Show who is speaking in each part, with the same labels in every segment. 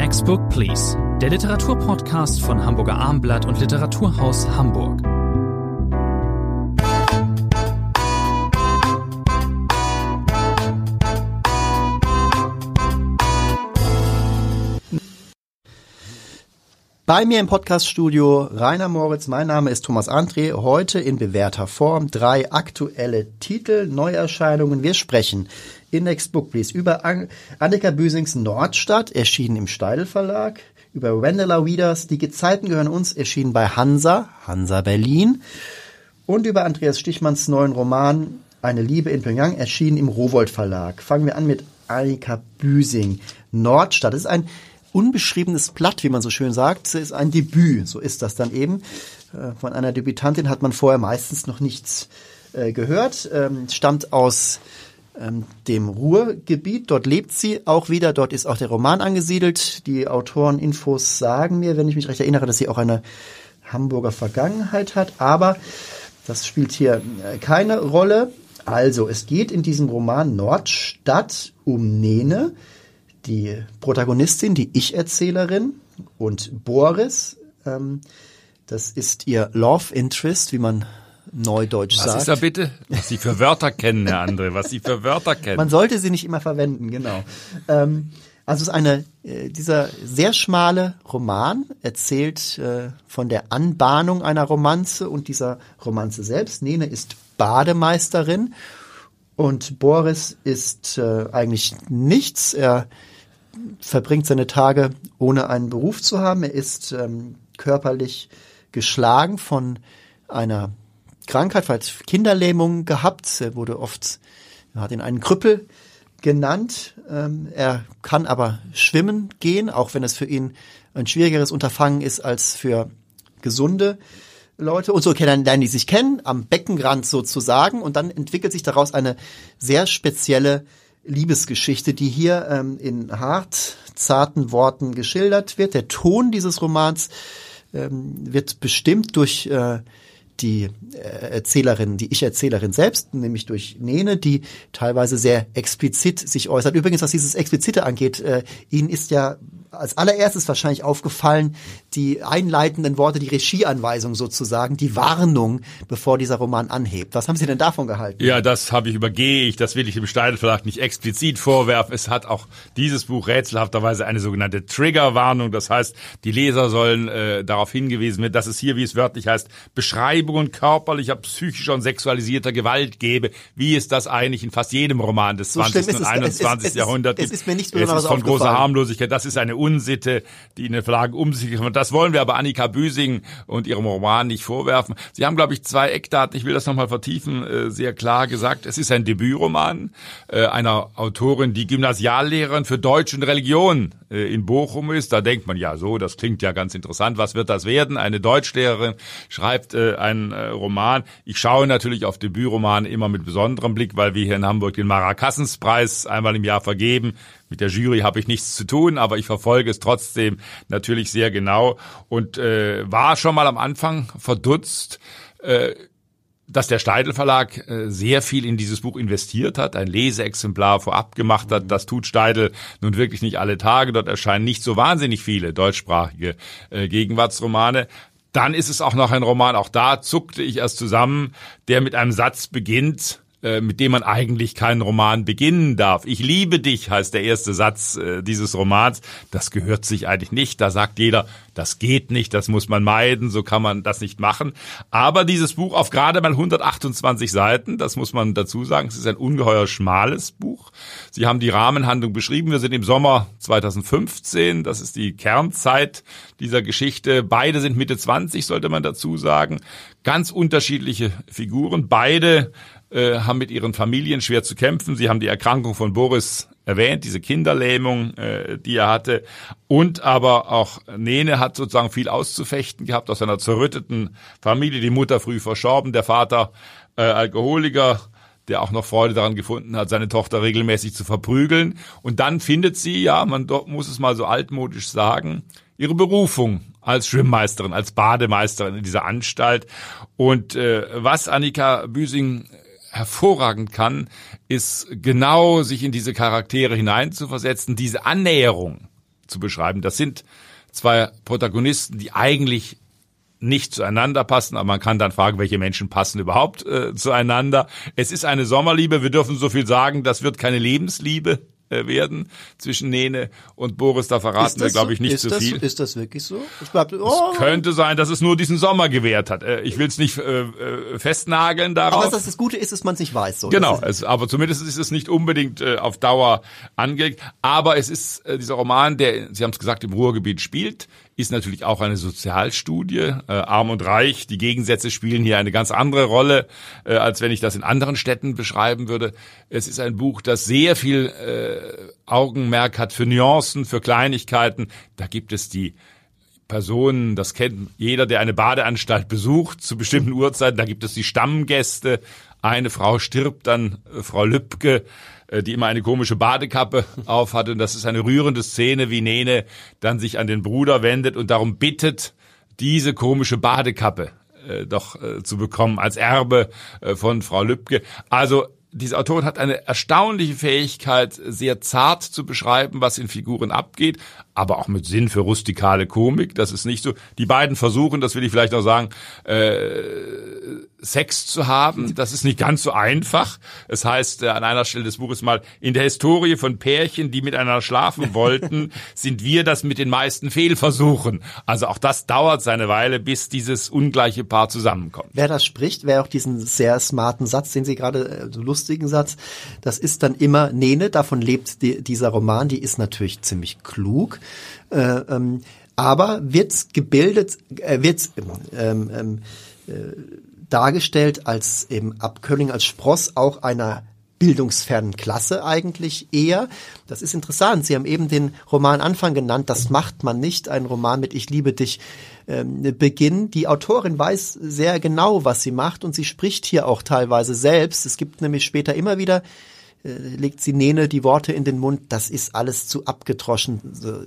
Speaker 1: Next Book Please, der Literaturpodcast von Hamburger Armblatt und Literaturhaus Hamburg.
Speaker 2: Bei mir im Podcaststudio Rainer Moritz, mein Name ist Thomas André, heute in bewährter Form drei aktuelle Titel, Neuerscheinungen. Wir sprechen in Next Book Please über Annika Büsings Nordstadt, erschienen im Steidel Verlag, über Wendela Wieders, Die Gezeiten gehören uns, erschienen bei Hansa, Hansa Berlin und über Andreas Stichmanns neuen Roman Eine Liebe in Pyongyang, erschienen im Rowold Verlag. Fangen wir an mit Annika Büsing, Nordstadt. Das ist ein unbeschriebenes Blatt, wie man so schön sagt. Es ist ein Debüt, so ist das dann eben. Äh, von einer Debütantin hat man vorher meistens noch nichts äh, gehört. Ähm, stammt aus ähm, dem Ruhrgebiet. Dort lebt sie auch wieder. Dort ist auch der Roman angesiedelt. Die Autoreninfos sagen mir, wenn ich mich recht erinnere, dass sie auch eine Hamburger Vergangenheit hat. Aber das spielt hier äh, keine Rolle. Also, es geht in diesem Roman Nordstadt um Nene die Protagonistin, die Ich-Erzählerin und Boris, ähm, das ist ihr Love Interest, wie man neudeutsch
Speaker 3: was
Speaker 2: sagt.
Speaker 3: Was ist da bitte? Was Sie für Wörter kennen, Herr André, was Sie für Wörter kennen.
Speaker 2: Man sollte sie nicht immer verwenden, genau. Ähm, also es ist eine, äh, dieser sehr schmale Roman erzählt äh, von der Anbahnung einer Romanze und dieser Romanze selbst. Nene ist Bademeisterin und Boris ist äh, eigentlich nichts. Er verbringt seine Tage ohne einen Beruf zu haben. Er ist ähm, körperlich geschlagen von einer Krankheit, hat Kinderlähmung gehabt. Er wurde oft, er hat ihn einen Krüppel genannt. Ähm, er kann aber schwimmen gehen, auch wenn es für ihn ein schwierigeres Unterfangen ist als für gesunde Leute. Und so lernen die sich kennen, am Beckenrand sozusagen. Und dann entwickelt sich daraus eine sehr spezielle Liebesgeschichte, die hier ähm, in hart, zarten Worten geschildert wird. Der Ton dieses Romans ähm, wird bestimmt durch äh, die äh, Erzählerin, die Ich-Erzählerin selbst, nämlich durch Nene, die teilweise sehr explizit sich äußert. Übrigens, was dieses Explizite angeht, äh, Ihnen ist ja als allererstes wahrscheinlich aufgefallen, die einleitenden Worte, die Regieanweisung sozusagen, die Warnung, bevor dieser Roman anhebt. Was haben Sie denn davon gehalten?
Speaker 3: Ja, das habe ich übergehe ich, das will ich dem Steidel vielleicht nicht explizit vorwerfen. Es hat auch dieses Buch rätselhafterweise eine sogenannte Triggerwarnung. Das heißt, die Leser sollen äh, darauf hingewiesen werden, dass es hier, wie es wörtlich heißt, Beschreibungen körperlicher, psychischer und sexualisierter Gewalt gebe, wie es das eigentlich in fast jedem Roman des so 20. und 21.
Speaker 2: Es, es,
Speaker 3: Jahrhunderts
Speaker 2: gibt. Es ist mir nicht
Speaker 3: besonders es ist von großer Harmlosigkeit. Das ist eine Unsitte, die eine Verlage um sich und das wollen wir aber Annika Büsing und ihrem Roman nicht vorwerfen. Sie haben, glaube ich, zwei Eckdaten, ich will das nochmal vertiefen, äh, sehr klar gesagt. Es ist ein Debütroman äh, einer Autorin, die Gymnasiallehrerin für Deutsch und Religion äh, in Bochum ist. Da denkt man, ja so, das klingt ja ganz interessant. Was wird das werden? Eine Deutschlehrerin schreibt einen Roman. Ich schaue natürlich auf Debütroman immer mit besonderem Blick, weil wir hier in Hamburg den Marakassenspreis einmal im Jahr vergeben. Mit der Jury habe ich nichts zu tun, aber ich verfolge es trotzdem natürlich sehr genau und äh, war schon mal am Anfang verdutzt. Äh, dass der Steidel Verlag äh, sehr viel in dieses Buch investiert hat, ein Leseexemplar vorab gemacht hat. Das tut Steidel nun wirklich nicht alle Tage. Dort erscheinen nicht so wahnsinnig viele deutschsprachige äh, Gegenwartsromane. Dann ist es auch noch ein Roman, auch da zuckte ich erst zusammen, der mit einem Satz beginnt, äh, mit dem man eigentlich keinen Roman beginnen darf. Ich liebe dich heißt der erste Satz äh, dieses Romans. Das gehört sich eigentlich nicht. Da sagt jeder, das geht nicht, das muss man meiden, so kann man das nicht machen. Aber dieses Buch auf gerade mal 128 Seiten, das muss man dazu sagen, es ist ein ungeheuer schmales Buch. Sie haben die Rahmenhandlung beschrieben. Wir sind im Sommer 2015, das ist die Kernzeit dieser Geschichte. Beide sind Mitte 20, sollte man dazu sagen. Ganz unterschiedliche Figuren, beide äh, haben mit ihren Familien schwer zu kämpfen. Sie haben die Erkrankung von Boris erwähnt, diese Kinderlähmung, äh, die er hatte. Und aber auch Nene hat sozusagen viel auszufechten gehabt aus einer zerrütteten Familie. Die Mutter früh verstorben, der Vater äh, Alkoholiker, der auch noch Freude daran gefunden hat, seine Tochter regelmäßig zu verprügeln. Und dann findet sie, ja, man muss es mal so altmodisch sagen, ihre Berufung als Schwimmmeisterin, als Bademeisterin in dieser Anstalt. Und äh, was Annika Büsing hervorragend kann, ist genau sich in diese Charaktere hineinzuversetzen, diese Annäherung zu beschreiben. Das sind zwei Protagonisten, die eigentlich nicht zueinander passen, aber man kann dann fragen, welche Menschen passen überhaupt äh, zueinander. Es ist eine Sommerliebe, wir dürfen so viel sagen, das wird keine Lebensliebe werden zwischen Nene und Boris. Da verraten wir, glaube ich, nicht
Speaker 2: ist
Speaker 3: zu
Speaker 2: das,
Speaker 3: viel.
Speaker 2: Ist das wirklich so? Ich glaub,
Speaker 3: oh. Es könnte sein, dass es nur diesen Sommer gewährt hat. Äh, ich will es nicht äh, äh, festnageln darauf.
Speaker 2: Aber das, das Gute ist, dass man es nicht weiß. So.
Speaker 3: Genau, es, aber zumindest ist es nicht unbedingt äh, auf Dauer angelegt. Aber es ist äh, dieser Roman, der, Sie haben es gesagt, im Ruhrgebiet spielt, ist natürlich auch eine Sozialstudie. Äh, Arm und Reich, die Gegensätze spielen hier eine ganz andere Rolle, äh, als wenn ich das in anderen Städten beschreiben würde. Es ist ein Buch, das sehr viel äh, Augenmerk hat für Nuancen, für Kleinigkeiten. Da gibt es die Personen, das kennt jeder, der eine Badeanstalt besucht, zu bestimmten Uhrzeiten. Da gibt es die Stammgäste. Eine Frau stirbt dann, äh, Frau Lübcke die immer eine komische Badekappe auf hatte. Und das ist eine rührende Szene, wie Nene dann sich an den Bruder wendet und darum bittet, diese komische Badekappe äh, doch äh, zu bekommen als Erbe äh, von Frau Lübcke. Also diese Autorin hat eine erstaunliche Fähigkeit, sehr zart zu beschreiben, was in Figuren abgeht, aber auch mit Sinn für rustikale Komik. Das ist nicht so. Die beiden versuchen, das will ich vielleicht auch sagen, äh, Sex zu haben. Das ist nicht ganz so einfach. Es heißt äh, an einer Stelle des Buches mal, in der Historie von Pärchen, die miteinander schlafen wollten, sind wir das mit den meisten Fehlversuchen. Also auch das dauert seine Weile, bis dieses ungleiche Paar zusammenkommt.
Speaker 2: Wer das spricht, wer auch diesen sehr smarten Satz, den Sie gerade, äh, so lustigen Satz, das ist dann immer Nene, davon lebt die, dieser Roman, die ist natürlich ziemlich klug. Äh, ähm, aber wird gebildet, äh, wird ähm, ähm, äh, dargestellt als eben Abkömmling, als Spross auch einer bildungsfernen Klasse eigentlich eher. Das ist interessant. Sie haben eben den Roman Anfang genannt. Das macht man nicht. Ein Roman mit Ich liebe dich ähm, Beginn. Die Autorin weiß sehr genau, was sie macht und sie spricht hier auch teilweise selbst. Es gibt nämlich später immer wieder legt sie Nene die Worte in den Mund, das ist alles zu abgetroschen,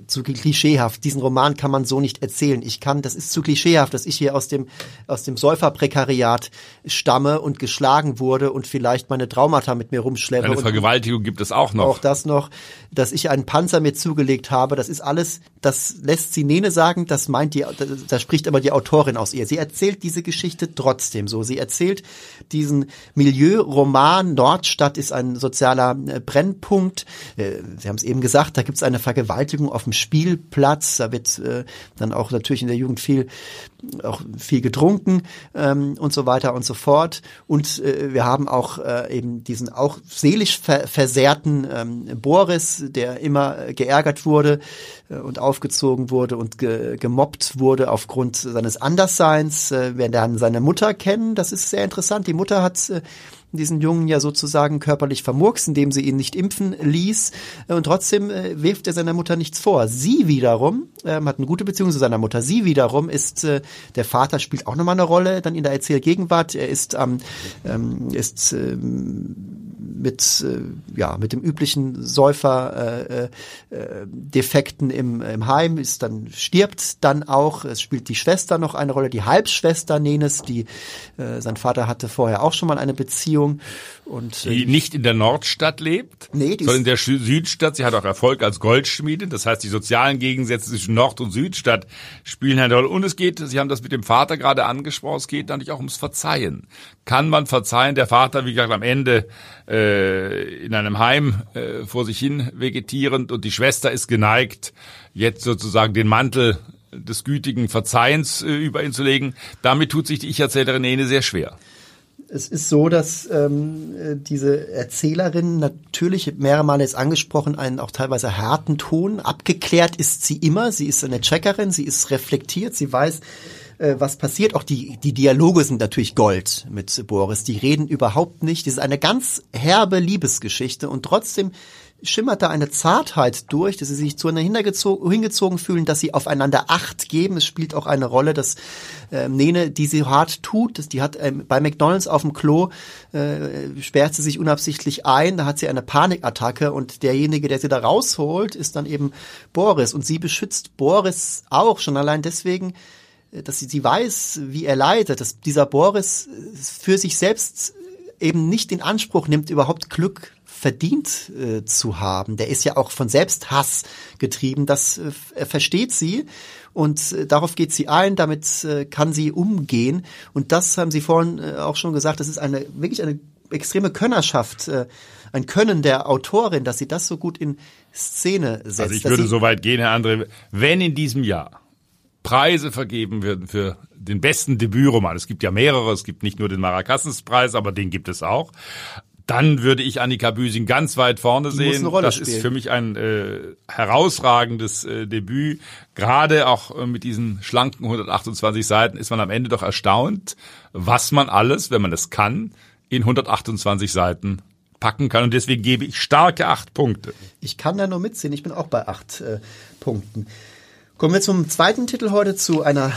Speaker 2: zu klischeehaft. Diesen Roman kann man so nicht erzählen. Ich kann, das ist zu klischeehaft, dass ich hier aus dem, aus dem Säuferprekariat stamme und geschlagen wurde und vielleicht meine Traumata mit mir rumschleppe.
Speaker 3: Eine Vergewaltigung gibt es auch noch.
Speaker 2: Auch das noch, dass ich einen Panzer mir zugelegt habe. Das ist alles, das lässt sie Nene sagen, das meint die, da spricht aber die Autorin aus ihr. Sie erzählt diese Geschichte trotzdem so. Sie erzählt diesen Milieuroman, Nordstadt ist ein sozial sozialer äh, Brennpunkt. Äh, Sie haben es eben gesagt, da gibt es eine Vergewaltigung auf dem Spielplatz. Da wird äh, dann auch natürlich in der Jugend viel auch viel getrunken ähm, und so weiter und so fort. Und wir haben auch eben diesen auch seelisch ver versehrten ähm, Boris, der immer geärgert wurde und aufgezogen wurde und ge gemobbt wurde aufgrund seines Andersseins. Wir lernen seine Mutter kennen. Das ist sehr interessant. Die Mutter hat diesen Jungen ja sozusagen körperlich vermurkst, indem sie ihn nicht impfen ließ. Und trotzdem äh, wirft er seiner Mutter nichts vor. Sie wiederum ähm, hat eine gute Beziehung zu seiner Mutter. Sie wiederum ist, äh, der Vater spielt auch nochmal eine Rolle dann in der Erzählgegenwart. Er ist, ähm, ähm, ist ähm, mit, äh, ja, mit dem üblichen Säufer äh, äh, Defekten im, im Heim, ist dann, stirbt dann auch. Es spielt die Schwester noch eine Rolle, die Halbschwester Nenes, die äh, sein Vater hatte vorher auch schon mal eine Beziehung. Und,
Speaker 3: äh, die nicht in der Nordstadt lebt, nee, sondern in der Südstadt. Sie hat auch Erfolg als Goldschmiede. Das heißt, die sozialen Gegensätze zwischen Nord- und Südstadt spielen eine Rolle. Und es geht, Sie haben das mit dem Vater gerade angesprochen, es geht natürlich auch ums Verzeihen. Kann man verzeihen? Der Vater, wie gesagt, am Ende äh, in einem Heim äh, vor sich hin vegetierend und die Schwester ist geneigt, jetzt sozusagen den Mantel des gütigen Verzeihens äh, über ihn zu legen. Damit tut sich die Ich-Erzählerin Ene sehr schwer.
Speaker 2: Es ist so, dass ähm, diese Erzählerin natürlich mehrere Male jetzt angesprochen, einen auch teilweise harten Ton. Abgeklärt ist sie immer. Sie ist eine Checkerin, sie ist reflektiert, sie weiß, äh, was passiert. Auch die, die Dialoge sind natürlich Gold mit Boris. Die reden überhaupt nicht. Das ist eine ganz herbe Liebesgeschichte und trotzdem schimmert da eine Zartheit durch, dass sie sich zueinander hingezogen fühlen, dass sie aufeinander Acht geben. Es spielt auch eine Rolle, dass äh, Nene, die sie hart tut, dass die hat ähm, bei McDonalds auf dem Klo äh, sperrt sie sich unabsichtlich ein, da hat sie eine Panikattacke und derjenige, der sie da rausholt, ist dann eben Boris und sie beschützt Boris auch schon allein deswegen, dass sie, sie weiß, wie er leidet, dass dieser Boris äh, für sich selbst eben nicht in Anspruch nimmt, überhaupt Glück verdient äh, zu haben. Der ist ja auch von Selbsthass getrieben. Das äh, versteht sie und äh, darauf geht sie ein. Damit äh, kann sie umgehen. Und das haben Sie vorhin äh, auch schon gesagt. Das ist eine wirklich eine extreme Könnerschaft, äh, ein Können der Autorin, dass sie das so gut in Szene setzt.
Speaker 3: Also ich würde so weit gehen, Herr André, wenn in diesem Jahr Preise vergeben werden für den besten Debütroman. Es gibt ja mehrere, es gibt nicht nur den Maracassus-Preis, aber den gibt es auch. Dann würde ich Annika Büsing ganz weit vorne
Speaker 2: Die
Speaker 3: sehen. das
Speaker 2: spielen.
Speaker 3: ist für mich ein äh, herausragendes äh, Debüt. Gerade auch äh, mit diesen schlanken 128 Seiten ist man am Ende doch erstaunt, was man alles, wenn man es kann, in 128 Seiten packen kann. Und deswegen gebe ich starke acht Punkte.
Speaker 2: Ich kann da nur mitziehen. Ich bin auch bei acht äh, Punkten. Kommen wir zum zweiten Titel heute zu einer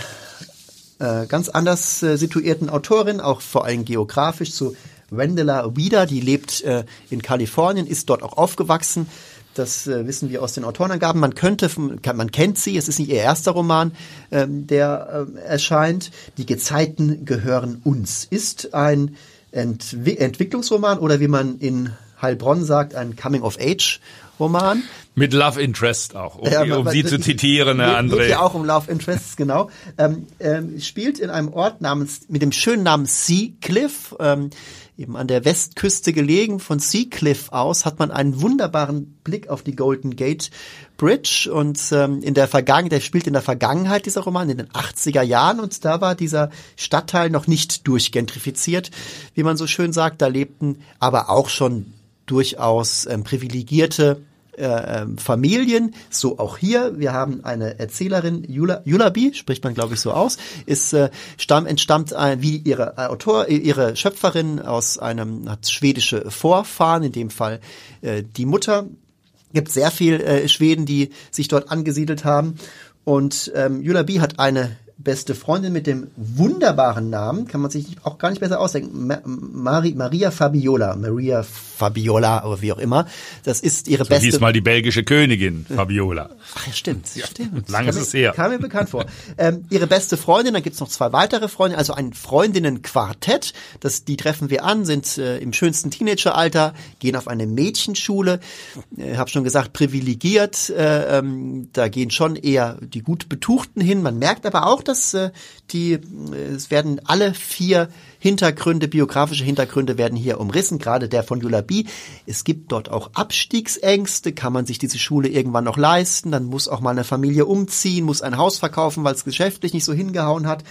Speaker 2: äh, ganz anders äh, situierten Autorin, auch vor allem geografisch, zu Wendela Wieder. Die lebt äh, in Kalifornien, ist dort auch aufgewachsen. Das äh, wissen wir aus den Autorenangaben. Man könnte, man kennt sie. Es ist nicht ihr erster Roman, ähm, der äh, erscheint. Die Gezeiten gehören uns. Ist ein Entwi Entwicklungsroman oder wie man in Heilbronn sagt, ein Coming-of-Age-Roman.
Speaker 3: Mit Love Interest auch, um,
Speaker 2: Ja,
Speaker 3: um
Speaker 2: man-
Speaker 3: Sie zu zitieren, Herr
Speaker 2: Geht- Geht
Speaker 3: André.
Speaker 2: ja auch um Love Interests, genau. Ähm, ähm, spielt in einem Ort namens, mit dem schönen Namen Sea Cliff, ähm, eben an der Westküste gelegen. Von Sea Cliff aus hat man einen wunderbaren Blick auf die Golden Gate Bridge und ähm, in der Vergangenheit, der spielt in der Vergangenheit, dieser Roman, in den 80er Jahren und da war dieser Stadtteil noch nicht durchgentrifiziert, wie man so schön sagt. Da lebten aber auch schon durchaus ähm, privilegierte äh, ähm, Familien, so auch hier. Wir haben eine Erzählerin, Jula, spricht man glaube ich so aus, ist äh, stamm, entstammt äh, wie ihre äh, Autor, äh, ihre Schöpferin aus einem hat schwedische Vorfahren, in dem Fall äh, die Mutter. Gibt sehr viel äh, Schweden, die sich dort angesiedelt haben. Und ähm, Julabi hat eine beste Freundin mit dem wunderbaren Namen, kann man sich auch gar nicht besser ausdenken, Ma Mari Maria Fabiola, Maria Fabiola oder wie auch immer. Das ist ihre
Speaker 3: So
Speaker 2: beste
Speaker 3: hieß mal die belgische Königin, Fabiola.
Speaker 2: Ach ja, stimmt, stimmt.
Speaker 3: Lang
Speaker 2: Kam
Speaker 3: ist es her.
Speaker 2: Kam mir bekannt vor. Ähm, ihre beste Freundin, dann gibt's noch zwei weitere Freundinnen, also ein Freundinnenquartett. Das, die treffen wir an, sind äh, im schönsten Teenageralter, gehen auf eine Mädchenschule. Ich habe schon gesagt, privilegiert. Äh, ähm, da gehen schon eher die gut Betuchten hin. Man merkt aber auch, dass äh, die, äh, es werden alle vier Hintergründe, biografische Hintergründe werden hier umrissen, gerade der von Jula B. Es gibt dort auch Abstiegsängste, kann man sich diese Schule irgendwann noch leisten, dann muss auch mal eine Familie umziehen, muss ein Haus verkaufen, weil es geschäftlich nicht so hingehauen hat.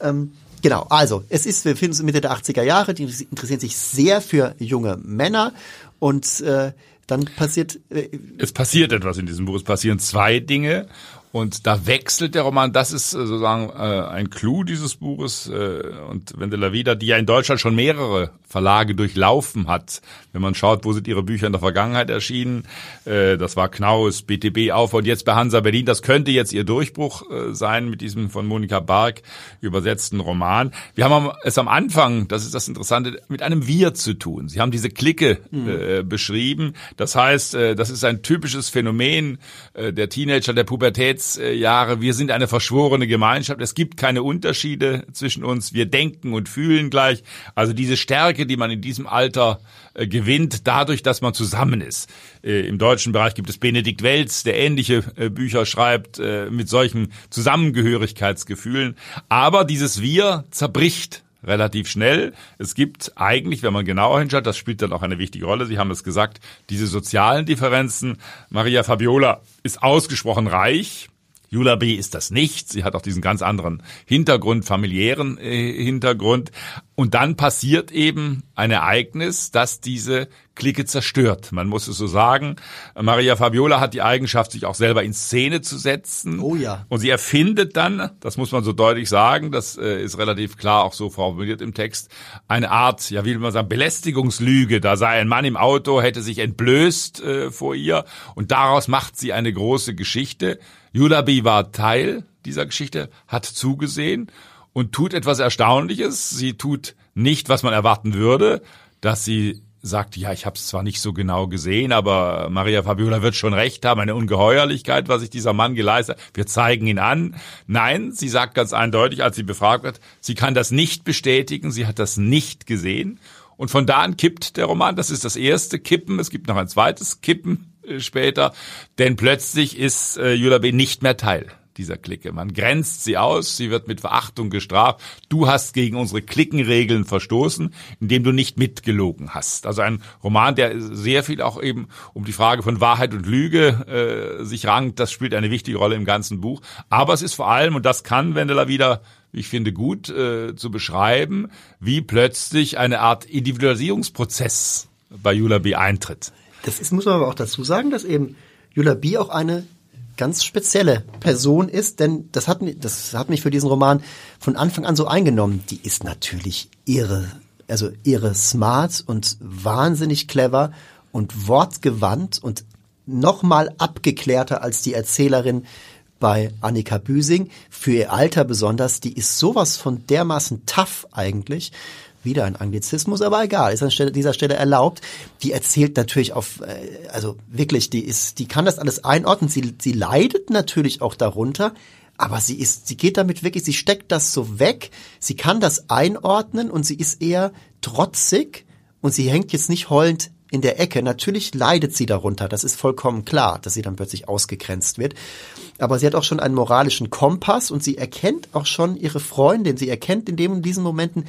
Speaker 2: Ähm, genau, also es ist, wir finden es Mitte der 80er Jahre, die interessieren sich sehr für junge Männer und äh, dann passiert äh,
Speaker 3: Es passiert etwas in diesem Buch. Es passieren zwei Dinge. Und da wechselt der Roman, das ist äh, sozusagen äh, ein Clou dieses Buches. Äh, und Wendela Wieder, die ja in Deutschland schon mehrere Verlage durchlaufen hat, wenn man schaut, wo sind ihre Bücher in der Vergangenheit erschienen, äh, das war Knaus, BTB auf und jetzt bei Hansa Berlin, das könnte jetzt ihr Durchbruch äh, sein mit diesem von Monika Bark übersetzten Roman. Wir haben es am Anfang, das ist das Interessante, mit einem Wir zu tun. Sie haben diese Clique äh, beschrieben. Das heißt, äh, das ist ein typisches Phänomen äh, der Teenager, der Pubertätsjahre. Wir sind eine verschworene Gemeinschaft. Es gibt keine Unterschiede zwischen uns. Wir denken und fühlen gleich. Also diese Stärke, die man in diesem Alter äh, gewinnt, dadurch, dass man zusammen ist. Äh, Im deutschen Bereich gibt es Benedikt Welz, der ähnliche äh, Bücher schreibt äh, mit solchen Zusammengehörigkeitsgefühlen. Aber dieses Wir zerbricht relativ schnell. Es gibt eigentlich, wenn man genauer hinschaut, das spielt dann auch eine wichtige Rolle, Sie haben es gesagt, diese sozialen Differenzen. Maria Fabiola ist ausgesprochen reich. Jula B. ist das nicht. Sie hat auch diesen ganz anderen Hintergrund, familiären äh, Hintergrund. Und dann passiert eben ein Ereignis, das diese Clique zerstört. Man muss es so sagen. Maria Fabiola hat die Eigenschaft, sich auch selber in Szene zu setzen.
Speaker 2: Oh ja.
Speaker 3: Und sie erfindet dann, das muss man so deutlich sagen, das äh, ist relativ klar auch so formuliert im Text, eine Art, ja wie will man sagen, Belästigungslüge. Da sei ein Mann im Auto, hätte sich entblößt äh, vor ihr und daraus macht sie eine große Geschichte. Julabi war Teil dieser Geschichte, hat zugesehen und tut etwas Erstaunliches. Sie tut nicht, was man erwarten würde, dass sie sagt, ja, ich habe es zwar nicht so genau gesehen, aber Maria Fabiola wird schon recht haben, eine Ungeheuerlichkeit, was sich dieser Mann geleistet hat. Wir zeigen ihn an. Nein, sie sagt ganz eindeutig, als sie befragt wird, sie kann das nicht bestätigen, sie hat das nicht gesehen. Und von da an kippt der Roman. Das ist das erste Kippen. Es gibt noch ein zweites Kippen später. Denn plötzlich ist äh, Julia B. nicht mehr Teil dieser Clique. Man grenzt sie aus, sie wird mit Verachtung gestraft. Du hast gegen unsere Klickenregeln verstoßen, indem du nicht mitgelogen hast. Also ein Roman, der sehr viel auch eben um die Frage von Wahrheit und Lüge äh, sich rankt, das spielt eine wichtige Rolle im ganzen Buch. Aber es ist vor allem, und das kann Wendler wieder ich finde gut äh, zu beschreiben, wie plötzlich eine Art Individualisierungsprozess bei Jula B. eintritt.
Speaker 2: Das ist, muss man aber auch dazu sagen, dass eben Jula B. auch eine ganz spezielle Person ist, denn das hat, das hat mich für diesen Roman von Anfang an so eingenommen. Die ist natürlich irre, also irre smart und wahnsinnig clever und wortgewandt und nochmal abgeklärter als die Erzählerin bei Annika Büsing. Für ihr Alter besonders, die ist sowas von dermaßen tough eigentlich wieder ein Anglizismus, aber egal, ist an dieser Stelle erlaubt. Die erzählt natürlich auf, äh, also wirklich, die ist, die kann das alles einordnen. Sie, sie leidet natürlich auch darunter, aber sie ist, sie geht damit wirklich, sie steckt das so weg. Sie kann das einordnen und sie ist eher trotzig und sie hängt jetzt nicht heulend in der Ecke. Natürlich leidet sie darunter, das ist vollkommen klar, dass sie dann plötzlich ausgegrenzt wird. Aber sie hat auch schon einen moralischen Kompass und sie erkennt auch schon ihre Freundin. Sie erkennt in dem in diesen Momenten,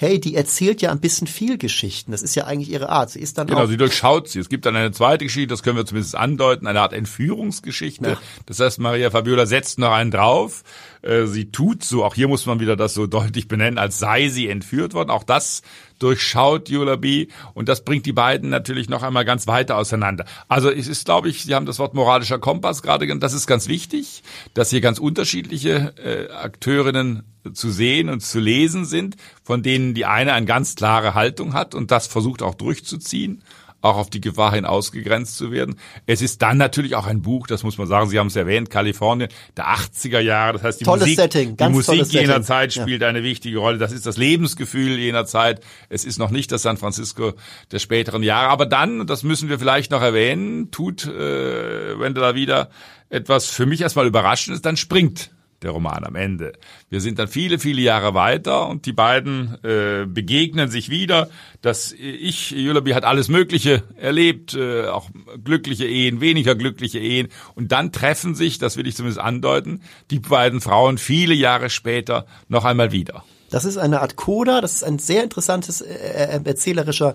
Speaker 2: hey, die erzählt ja ein bisschen viel Geschichten. Das ist ja eigentlich ihre Art. Sie ist dann
Speaker 3: genau,
Speaker 2: auch
Speaker 3: sie durchschaut sie. Es gibt dann eine zweite Geschichte, das können wir zumindest andeuten, eine Art Entführungsgeschichte. Ja. Das heißt, Maria Fabiola setzt noch einen drauf. Äh, sie tut so, auch hier muss man wieder das so deutlich benennen, als sei sie entführt worden. Auch das durchschaut B. und das bringt die beiden natürlich noch einmal ganz weiter auseinander. Also es ist, glaube ich, Sie haben das Wort moralischer Kompass gerade genannt, das ist ganz wichtig, dass hier ganz unterschiedliche äh, Akteurinnen zu sehen und zu lesen sind, von denen die eine eine ganz klare Haltung hat und das versucht auch durchzuziehen auch auf die Gefahr hin ausgegrenzt zu werden. Es ist dann natürlich auch ein Buch, das muss man sagen, Sie haben es erwähnt, Kalifornien der 80er Jahre, das heißt die
Speaker 2: tolles
Speaker 3: Musik,
Speaker 2: Setting,
Speaker 3: die Musik jener
Speaker 2: Setting.
Speaker 3: Zeit spielt ja. eine wichtige Rolle, das ist das Lebensgefühl jener Zeit, es ist noch nicht das San Francisco der späteren Jahre, aber dann, das müssen wir vielleicht noch erwähnen, tut äh, Wendler wieder etwas für mich erstmal Überraschendes, dann springt der Roman am Ende. Wir sind dann viele, viele Jahre weiter und die beiden äh, begegnen sich wieder. Das ich, Julabi hat alles Mögliche erlebt, äh, auch glückliche Ehen, weniger glückliche Ehen. Und dann treffen sich, das will ich zumindest andeuten, die beiden Frauen viele Jahre später noch einmal wieder.
Speaker 2: Das ist eine Art Coda, das ist ein sehr interessantes äh, äh erzählerischer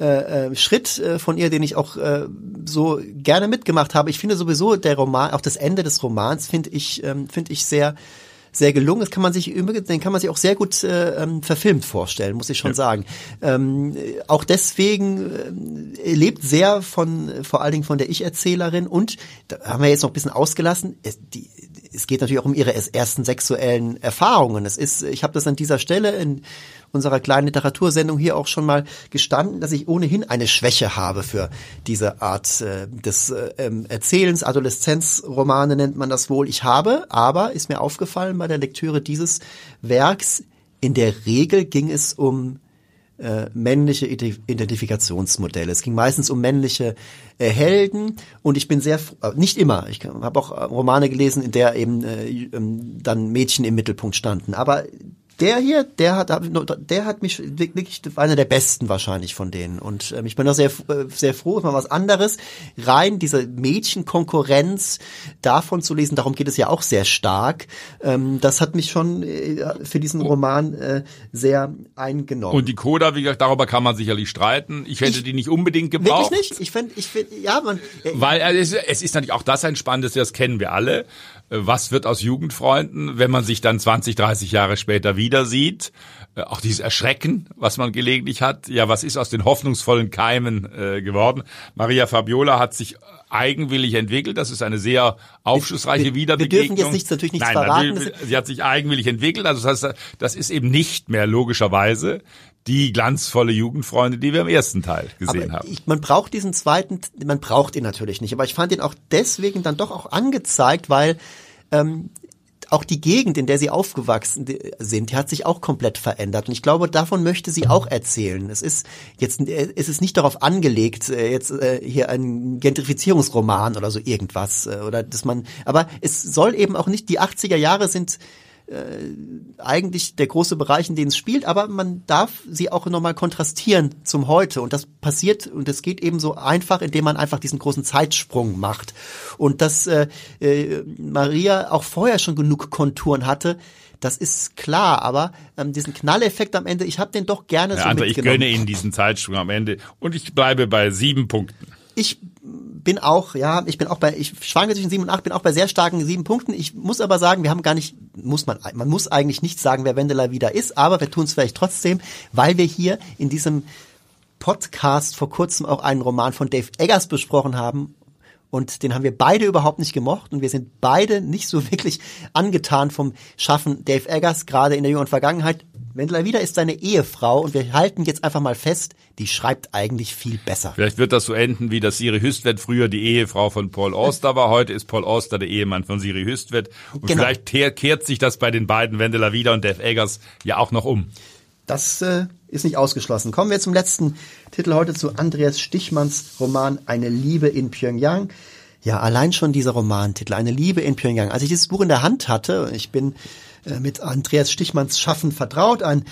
Speaker 2: äh, äh, Schritt äh, von ihr, den ich auch äh, so gerne mitgemacht habe. Ich finde sowieso der Roman, auch das Ende des Romans finde ich, ähm, finde ich sehr sehr gelungen. Das kann man sich den kann man sich auch sehr gut äh, ähm, verfilmt vorstellen, muss ich schon ja. sagen. Ähm, auch deswegen äh, lebt sehr von, vor allen Dingen von der Ich-Erzählerin und da haben wir jetzt noch ein bisschen ausgelassen. Es, die, es geht natürlich auch um ihre ersten sexuellen Erfahrungen. Es ist, ich habe das an dieser Stelle in unserer kleinen Literatursendung hier auch schon mal gestanden, dass ich ohnehin eine Schwäche habe für diese Art äh, des äh, ähm, Erzählens. Adoleszenzromane nennt man das wohl. Ich habe, aber ist mir aufgefallen bei der Lektüre dieses Werks, in der Regel ging es um äh, männliche Identifikationsmodelle. Es ging meistens um männliche äh, Helden und ich bin sehr äh, nicht immer. Ich habe auch Romane gelesen, in der eben äh, ähm, dann Mädchen im Mittelpunkt standen. Aber der hier, der hat, der hat mich wirklich einer der besten wahrscheinlich von denen. Und ähm, ich bin auch sehr, äh, sehr froh, mal was anderes. Rein diese Mädchenkonkurrenz davon zu lesen, darum geht es ja auch sehr stark. Ähm, das hat mich schon äh, für diesen Roman äh, sehr eingenommen.
Speaker 3: Und die Coda, wie gesagt, darüber kann man sicherlich streiten. Ich hätte ich, die nicht unbedingt gebraucht.
Speaker 2: Wirklich nicht? Ich finde, ich finde, ja, man.
Speaker 3: Äh, Weil äh, es, es ist natürlich auch das ein spannendes, das kennen wir alle was wird aus Jugendfreunden, wenn man sich dann 20, 30 Jahre später wieder sieht. Äh, auch dieses Erschrecken, was man gelegentlich hat. Ja, was ist aus den hoffnungsvollen Keimen äh, geworden? Maria Fabiola hat sich eigenwillig entwickelt. Das ist eine sehr aufschlussreiche wir, Wiederbegegnung.
Speaker 2: Wir dürfen jetzt nichts, natürlich nichts
Speaker 3: Nein,
Speaker 2: verraten.
Speaker 3: Will, sie hat sich eigenwillig entwickelt. Also das heißt, das ist eben nicht mehr logischerweise die glanzvolle Jugendfreunde, die wir im ersten Teil gesehen
Speaker 2: aber
Speaker 3: haben.
Speaker 2: Ich, man braucht diesen zweiten, man braucht ihn natürlich nicht, aber ich fand ihn auch deswegen dann doch auch angezeigt, weil ähm, auch die Gegend, in der sie aufgewachsen sind, die hat sich auch komplett verändert. Und ich glaube, davon möchte sie auch erzählen. Es ist jetzt, es ist nicht darauf angelegt, äh, jetzt äh, hier ein Gentrifizierungsroman oder so irgendwas, äh, oder dass man, aber es soll eben auch nicht, die 80er Jahre sind äh, eigentlich der große Bereich, in dem es spielt, aber man darf sie auch nochmal kontrastieren zum Heute. Und das passiert und es geht eben so einfach, indem man einfach diesen großen Zeitsprung macht. Und dass äh, äh, Maria auch vorher schon genug Konturen hatte, das ist klar, aber ähm, diesen Knalleffekt am Ende, ich habe den doch gerne
Speaker 3: Herr
Speaker 2: so
Speaker 3: ich
Speaker 2: mitgenommen.
Speaker 3: gönne Ihnen diesen Zeitsprung am Ende und ich bleibe bei sieben Punkten.
Speaker 2: Ich bin auch, ja, ich bin auch bei, ich schwanke zwischen sieben und acht, bin auch bei sehr starken sieben Punkten. Ich muss aber sagen, wir haben gar nicht, muss man, man muss eigentlich nicht sagen, wer Wendela wieder ist, aber wir tun es vielleicht trotzdem, weil wir hier in diesem Podcast vor kurzem auch einen Roman von Dave Eggers besprochen haben. Und den haben wir beide überhaupt nicht gemocht und wir sind beide nicht so wirklich angetan vom Schaffen Dave Eggers, gerade in der jüngeren Vergangenheit. Wendela wieder ist seine Ehefrau und wir halten jetzt einfach mal fest, die schreibt eigentlich viel besser.
Speaker 3: Vielleicht wird das so enden, wie das Siri Hüstvedt früher die Ehefrau von Paul Auster war. Heute ist Paul Auster der Ehemann von Siri Hüstvedt. Und
Speaker 2: Genau.
Speaker 3: vielleicht kehrt sich das bei den beiden Wendela wieder und Dave Eggers ja auch noch um.
Speaker 2: Das äh, ist nicht ausgeschlossen. Kommen wir zum letzten Titel heute zu Andreas Stichmanns Roman Eine Liebe in Pyongyang. Ja, allein schon dieser Romantitel, Eine Liebe in Pyongyang. Als ich dieses Buch in der Hand hatte, ich bin äh, mit Andreas Stichmanns Schaffen vertraut, ein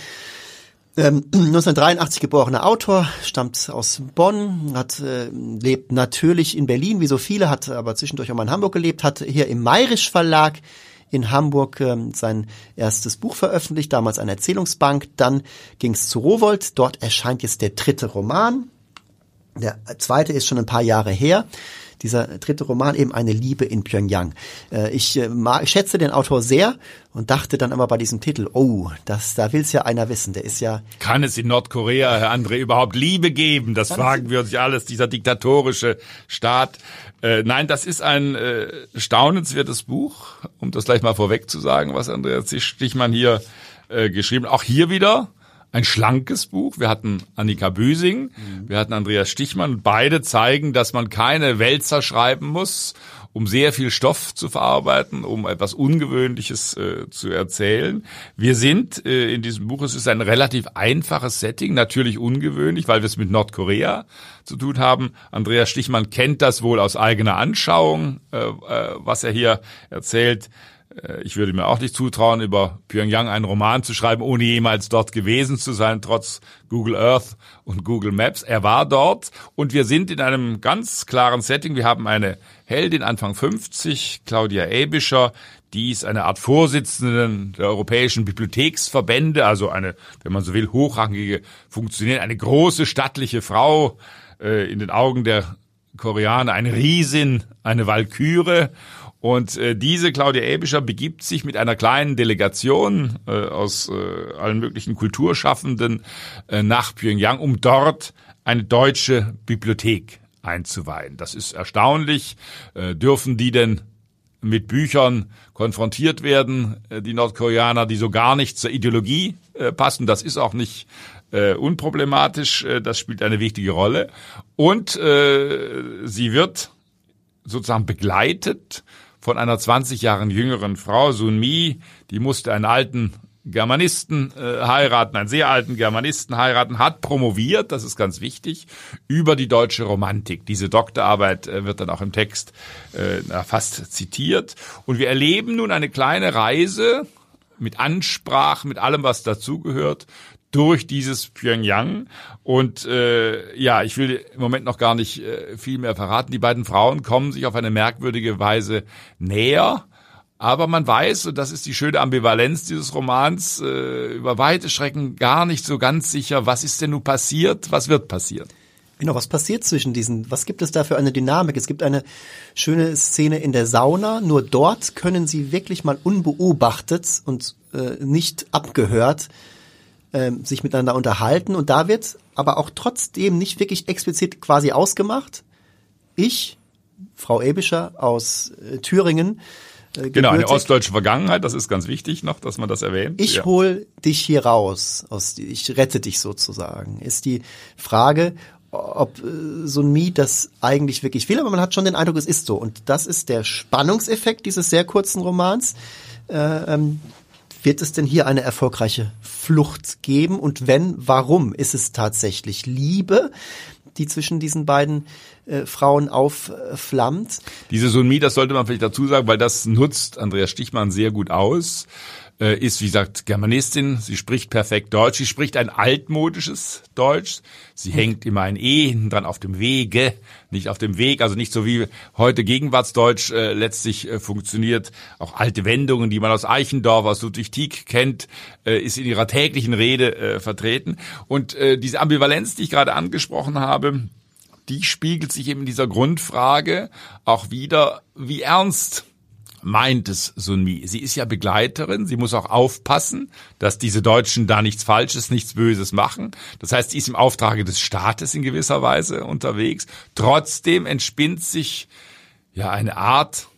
Speaker 2: ähm, 1983 geborener Autor, stammt aus Bonn, hat äh, lebt natürlich in Berlin, wie so viele, hat aber zwischendurch auch mal in Hamburg gelebt, hat hier im Mayrisch Verlag in Hamburg ähm, sein erstes Buch veröffentlicht, damals eine Erzählungsbank. Dann ging es zu Rowold, dort erscheint jetzt der dritte Roman. Der zweite ist schon ein paar Jahre her. Dieser dritte Roman eben eine Liebe in Pyongyang. Äh, ich äh, mag, ich schätze den Autor sehr und dachte dann immer bei diesem Titel, oh, das, da will's ja einer wissen. Der ist ja
Speaker 3: Kann es in Nordkorea, Herr André, überhaupt Liebe geben? Das fragen wir uns ja alles, dieser diktatorische Staat. Äh, nein, das ist ein äh, staunenswertes Buch, um das gleich mal vorweg zu sagen, was Andreas Stichmann hier äh, geschrieben hat. Auch hier wieder ein schlankes Buch. Wir hatten Annika Büsing, wir hatten Andreas Stichmann. Beide zeigen, dass man keine Wälzer schreiben muss, um sehr viel Stoff zu verarbeiten, um etwas Ungewöhnliches äh, zu erzählen. Wir sind äh, in diesem Buch, es ist ein relativ einfaches Setting, natürlich ungewöhnlich, weil wir es mit Nordkorea zu tun haben. Andreas Stichmann kennt das wohl aus eigener Anschauung, äh, äh, was er hier erzählt. Äh, Ich würde mir auch nicht zutrauen, über Pyongyang einen Roman zu schreiben, ohne jemals dort gewesen zu sein, trotz Google Earth und Google Maps. Er war dort und wir sind in einem ganz klaren Setting. Wir haben eine Heldin Anfang 50, Claudia Ebischer, die ist eine Art Vorsitzende der europäischen Bibliotheksverbände, also eine, wenn man so will, hochrangige Funktionärin, eine große stattliche Frau äh, in den Augen der Koreaner, eine Riesin, eine Walküre. Und äh, diese Claudia Ebischer begibt sich mit einer kleinen Delegation äh, aus äh, allen möglichen Kulturschaffenden äh, nach Pyongyang, um dort eine deutsche Bibliothek einzuweihen. Das ist erstaunlich. Äh, dürfen die denn mit Büchern konfrontiert werden, äh, die Nordkoreaner, die so gar nicht zur Ideologie äh, passen. Das ist auch nicht äh, unproblematisch. Äh, das spielt eine wichtige Rolle. Und äh, sie wird sozusagen begleitet von einer 20 Jahren jüngeren Frau, Sun Mi, die musste einen alten Germanisten äh, heiraten, einen sehr alten Germanisten heiraten, hat promoviert, das ist ganz wichtig, über die deutsche Romantik. Diese Doktorarbeit äh, wird dann auch im Text äh, fast zitiert. Und wir erleben nun eine kleine Reise mit Ansprache, mit allem, was dazugehört, durch dieses Pyongyang. Und äh, ja, ich will im Moment noch gar nicht äh, viel mehr verraten. Die beiden Frauen kommen sich auf eine merkwürdige Weise näher. Aber man weiß, und das ist die schöne Ambivalenz dieses Romans, äh, über weite Strecken gar nicht so ganz sicher, was ist denn nun passiert, was wird passieren.
Speaker 2: Genau, was passiert zwischen diesen? Was gibt es da für eine Dynamik? Es gibt eine schöne Szene in der Sauna. Nur dort können sie wirklich mal unbeobachtet und äh, nicht abgehört ähm, sich miteinander unterhalten. Und da wird aber auch trotzdem nicht wirklich explizit quasi ausgemacht. Ich, Frau Ebischer aus äh, Thüringen, äh,
Speaker 3: Genau, eine ostdeutsche Vergangenheit, das ist ganz wichtig noch, dass man das erwähnt.
Speaker 2: ich
Speaker 3: Ja.
Speaker 2: hol dich hier raus, aus, ich rette dich sozusagen, ist die Frage, ob äh, so ein Mie das eigentlich wirklich will, aber man hat schon den Eindruck, es ist so. Und das ist der Spannungseffekt dieses sehr kurzen Romans. Äh, ähm, wird es denn hier eine erfolgreiche Flucht geben? Und wenn, warum? Ist es tatsächlich Liebe, die zwischen diesen beiden äh, Frauen aufflammt?
Speaker 3: Diese Sunmi, das sollte man vielleicht dazu sagen, weil das nutzt Andreas Stichmann sehr gut aus. Äh, ist, wie gesagt, Germanistin. Sie spricht perfekt Deutsch. Sie spricht ein altmodisches Deutsch. Sie hängt immer ein E dran auf dem Wege, nicht auf dem Weg. Also nicht so wie heute Gegenwartsdeutsch äh, letztlich äh, funktioniert. Auch alte Wendungen, die man aus Eichendorf, aus Ludwig Tieck kennt, äh, ist in ihrer täglichen Rede äh, vertreten. Und äh, diese Ambivalenz, die ich gerade angesprochen habe, die spiegelt sich eben in dieser Grundfrage auch wieder, wie ernst meint es Sunmi. Sie ist ja Begleiterin, sie muss auch aufpassen, dass diese Deutschen da nichts Falsches, nichts Böses machen. Das heißt, sie ist im Auftrage des Staates in gewisser Weise unterwegs. Trotzdem entspinnt sich ja eine Art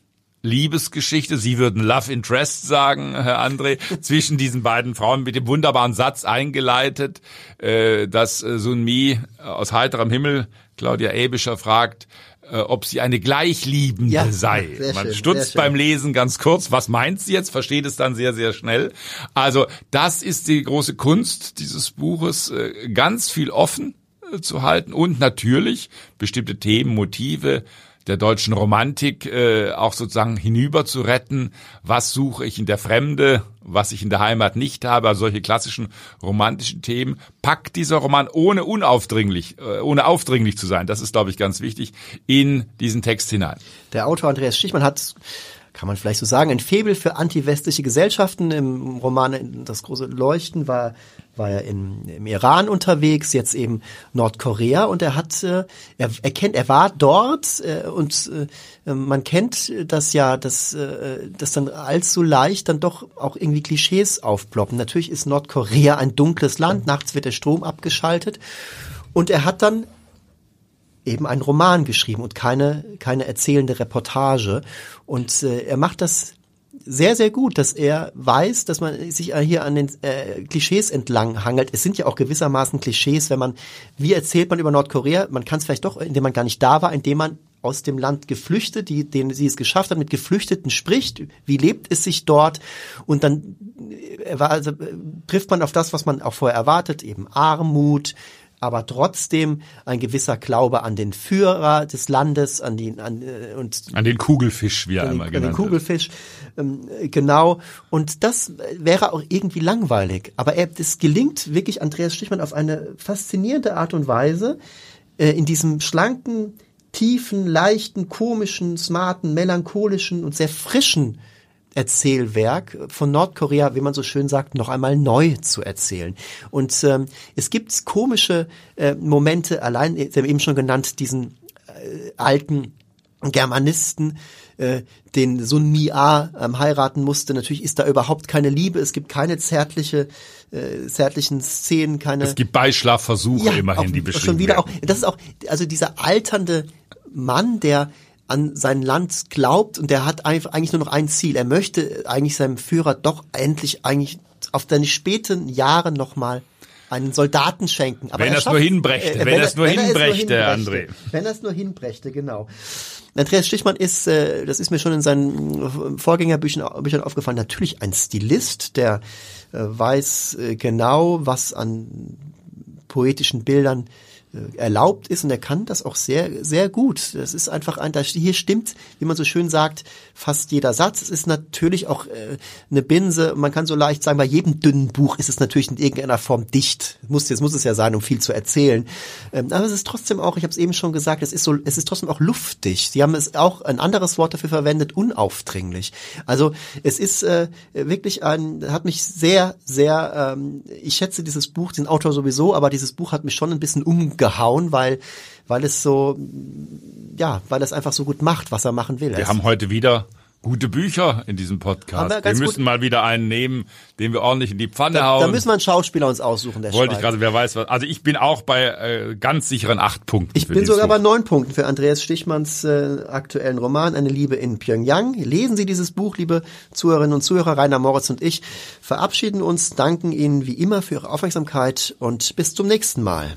Speaker 3: Liebesgeschichte, Sie würden Love Interest sagen, Herr André, zwischen diesen beiden Frauen mit dem wunderbaren Satz eingeleitet, äh, dass äh, Sunmi aus heiterem Himmel Claudia Ebischer fragt, äh, ob sie eine Gleichliebende ja, sei. Man schön, stutzt beim Lesen ganz kurz, was meint sie jetzt, versteht es dann sehr, sehr schnell. Also das ist die große Kunst dieses Buches, äh, ganz viel offen äh, zu halten und natürlich bestimmte Themen, Motive, der deutschen Romantik äh, auch sozusagen hinüber zu retten. Was suche ich in der Fremde, was ich in der Heimat nicht habe, also solche klassischen romantischen Themen, packt dieser Roman ohne unaufdringlich, äh, ohne aufdringlich zu sein, das ist, glaube ich, ganz wichtig, in diesen Text hinein.
Speaker 2: Der Autor Andreas Stichmann hat kann man vielleicht so sagen, ein Febel für antiwestliche Gesellschaften. Im Roman Das große Leuchten war war er in, im Iran unterwegs, jetzt eben Nordkorea und er hat, äh, er, er kennt, er war dort äh, und äh, man kennt das ja, dass, äh, dass dann allzu leicht dann doch auch irgendwie Klischees aufploppen. Natürlich ist Nordkorea ein dunkles Land, nachts wird der Strom abgeschaltet und er hat dann eben einen Roman geschrieben und keine, keine erzählende Reportage. Und äh, er macht das sehr, sehr gut, dass er weiß, dass man sich hier an den äh, Klischees entlang hangelt. Es sind ja auch gewissermaßen Klischees, wenn man, wie erzählt man über Nordkorea? Man kann es vielleicht doch, indem man gar nicht da war, indem man aus dem Land geflüchtet, die, denen sie es geschafft hat, mit Geflüchteten spricht. Wie lebt es sich dort? Und dann äh, also, äh, trifft man auf das, was man auch vorher erwartet, eben Armut, aber trotzdem ein gewisser Glaube an den Führer des Landes, an den an, äh, und
Speaker 3: an den Kugelfisch, wie er einmal
Speaker 2: genannt An den Kugelfisch, ähm, genau. Und das wäre auch irgendwie langweilig. Aber er, das gelingt wirklich Andreas Stichmann auf eine faszinierende Art und Weise äh, in diesem schlanken, tiefen, leichten, komischen, smarten, melancholischen und sehr frischen Erzählwerk von Nordkorea, wie man so schön sagt, noch einmal neu zu erzählen. Und ähm, es gibt komische äh, Momente, allein, Sie haben eben schon genannt, diesen äh, alten Germanisten, äh, den Sun Mi-a ähm, heiraten musste. Natürlich ist da überhaupt keine Liebe, es gibt keine zärtliche, äh, zärtlichen Szenen, keine.
Speaker 3: Es gibt Beischlafversuche
Speaker 2: ja,
Speaker 3: immerhin,
Speaker 2: auch,
Speaker 3: die beschrieben
Speaker 2: schon wieder werden. auch. Das ist auch, also dieser alternde Mann, der an sein Land glaubt und der hat eigentlich nur noch ein Ziel. Er möchte eigentlich seinem Führer doch endlich eigentlich auf seine späten Jahre nochmal einen Soldaten schenken.
Speaker 3: Aber wenn er es nur hinbrächte, äh, wenn, wenn er es nur hinbrächte, André.
Speaker 2: Wenn er es nur hinbrächte, genau. Andreas Stichmann ist, äh, das ist mir schon in seinen Vorgängerbüchern Büchern aufgefallen, natürlich ein Stilist, der äh, weiß äh, genau, was an poetischen Bildern äh, erlaubt ist und er kann das auch sehr, sehr gut. Das ist einfach ein, da hier stimmt, wie man so schön sagt, fast jeder Satz. Es ist natürlich auch äh, eine Binse. Man kann so leicht sagen, bei jedem dünnen Buch ist es natürlich in irgendeiner Form dicht. Muss, jetzt muss es ja sein, um viel zu erzählen. Ähm, aber es ist trotzdem auch, ich habe es eben schon gesagt, es ist so, es ist trotzdem auch luftig. Sie haben es auch ein anderes Wort dafür verwendet, unaufdringlich. Also es ist äh, wirklich ein, hat mich sehr, sehr, ähm, ich schätze dieses Buch, den Autor sowieso, aber dieses Buch hat mich schon ein bisschen um gehauen, weil, weil es so, ja, weil es einfach so gut macht, was er machen will.
Speaker 3: Wir haben heute wieder gute Bücher in diesem Podcast. Wir, wir müssen mal wieder einen nehmen, den wir ordentlich in die Pfanne
Speaker 2: da,
Speaker 3: hauen.
Speaker 2: Da müssen wir einen Schauspieler uns aussuchen, der
Speaker 3: Wollte ich gerade, wer weiß was. Also ich bin auch bei äh, ganz sicheren acht Punkten.
Speaker 2: Ich bin sogar Buch. bei neun Punkten für Andreas Stichmanns äh, aktuellen Roman Eine Liebe in Pyongyang. Lesen Sie dieses Buch, liebe Zuhörerinnen und Zuhörer. Rainer Moritz und ich verabschieden uns, danken Ihnen wie immer für Ihre Aufmerksamkeit und bis zum nächsten Mal.